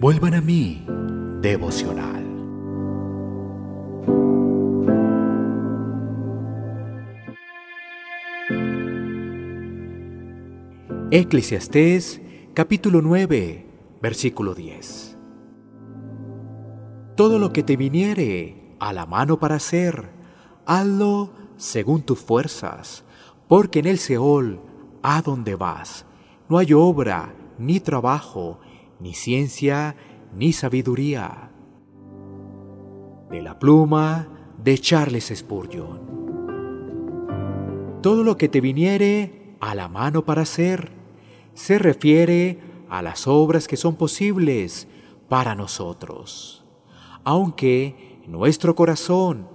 Vuelvan a mí, devocional. Eclesiastés capítulo 9, versículo 10. Todo lo que te viniere a la mano para hacer, hazlo según tus fuerzas, porque en el Seol, a donde vas, no hay obra, ni trabajo, ni ciencia, ni sabiduría. De la pluma de Charles Spurgeon. Todo lo que te viniere a la mano para hacer, se refiere a las obras que son posibles para nosotros. Aunque nuestro corazón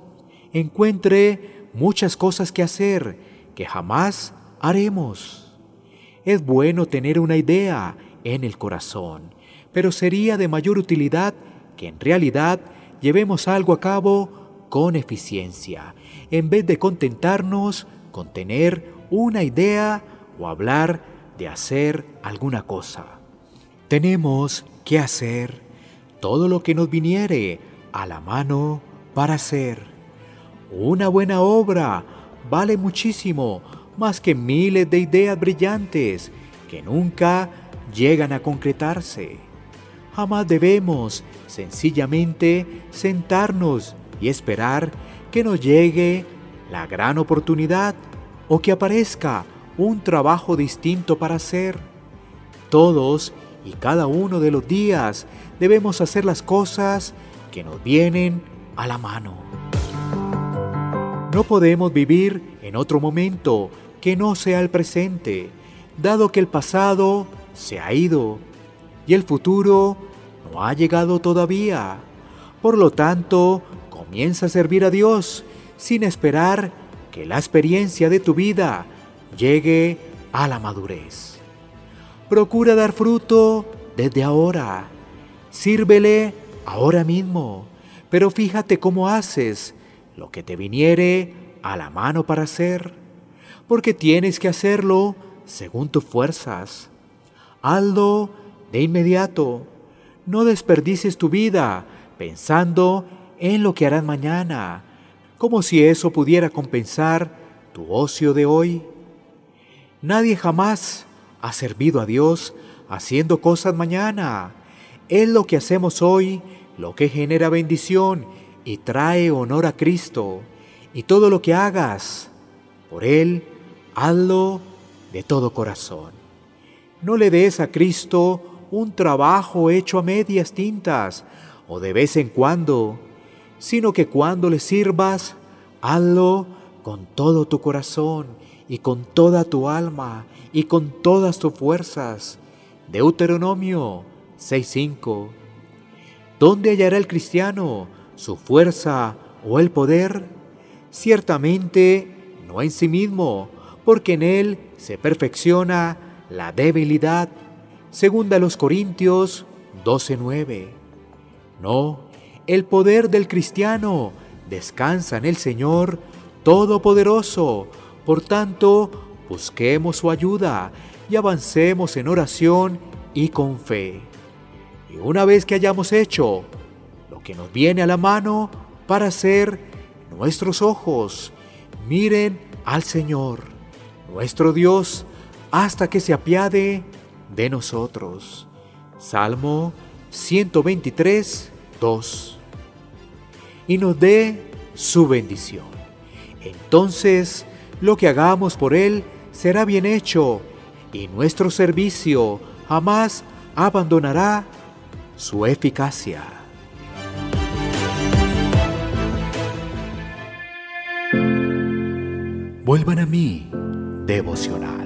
encuentre muchas cosas que hacer que jamás haremos. Es bueno tener una idea en el corazón, pero sería de mayor utilidad que en realidad llevemos algo a cabo con eficiencia, en vez de contentarnos con tener una idea o hablar de hacer alguna cosa. Tenemos que hacer todo lo que nos viniere a la mano para hacer. Una buena obra vale muchísimo más que miles de ideas brillantes que nunca llegan a concretarse. Jamás debemos sencillamente sentarnos y esperar que nos llegue la gran oportunidad o que aparezca un trabajo distinto para hacer. Todos y cada uno de los días debemos hacer las cosas que nos vienen a la mano. No podemos vivir en otro momento que no sea el presente, dado que el pasado se ha ido y el futuro no ha llegado todavía. Por lo tanto, comienza a servir a Dios sin esperar que la experiencia de tu vida llegue a la madurez. Procura dar fruto desde ahora. Sírvele ahora mismo, pero fíjate cómo haces lo que te viniere a la mano para hacer, porque tienes que hacerlo según tus fuerzas. Hazlo de inmediato. No desperdicies tu vida pensando en lo que harás mañana, como si eso pudiera compensar tu ocio de hoy. Nadie jamás ha servido a Dios haciendo cosas mañana. Es lo que hacemos hoy lo que genera bendición y trae honor a Cristo. Y todo lo que hagas por Él, hazlo de todo corazón. No le des a Cristo un trabajo hecho a medias tintas o de vez en cuando, sino que cuando le sirvas, hazlo con todo tu corazón y con toda tu alma y con todas tus fuerzas. Deuteronomio 6.5. ¿Dónde hallará el cristiano su fuerza o el poder? Ciertamente no en sí mismo, porque en él se perfecciona la debilidad. Segunda los Corintios 12.9. No, el poder del cristiano descansa en el Señor Todopoderoso, por tanto, busquemos su ayuda y avancemos en oración y con fe. Y una vez que hayamos hecho lo que nos viene a la mano para hacer, nuestros ojos miren al Señor, nuestro Dios, hasta que se apiade de nosotros. Salmo 123, 2. Y nos dé su bendición. Entonces, lo que hagamos por Él será bien hecho y nuestro servicio jamás abandonará su eficacia. Vuelvan a mí, devocional.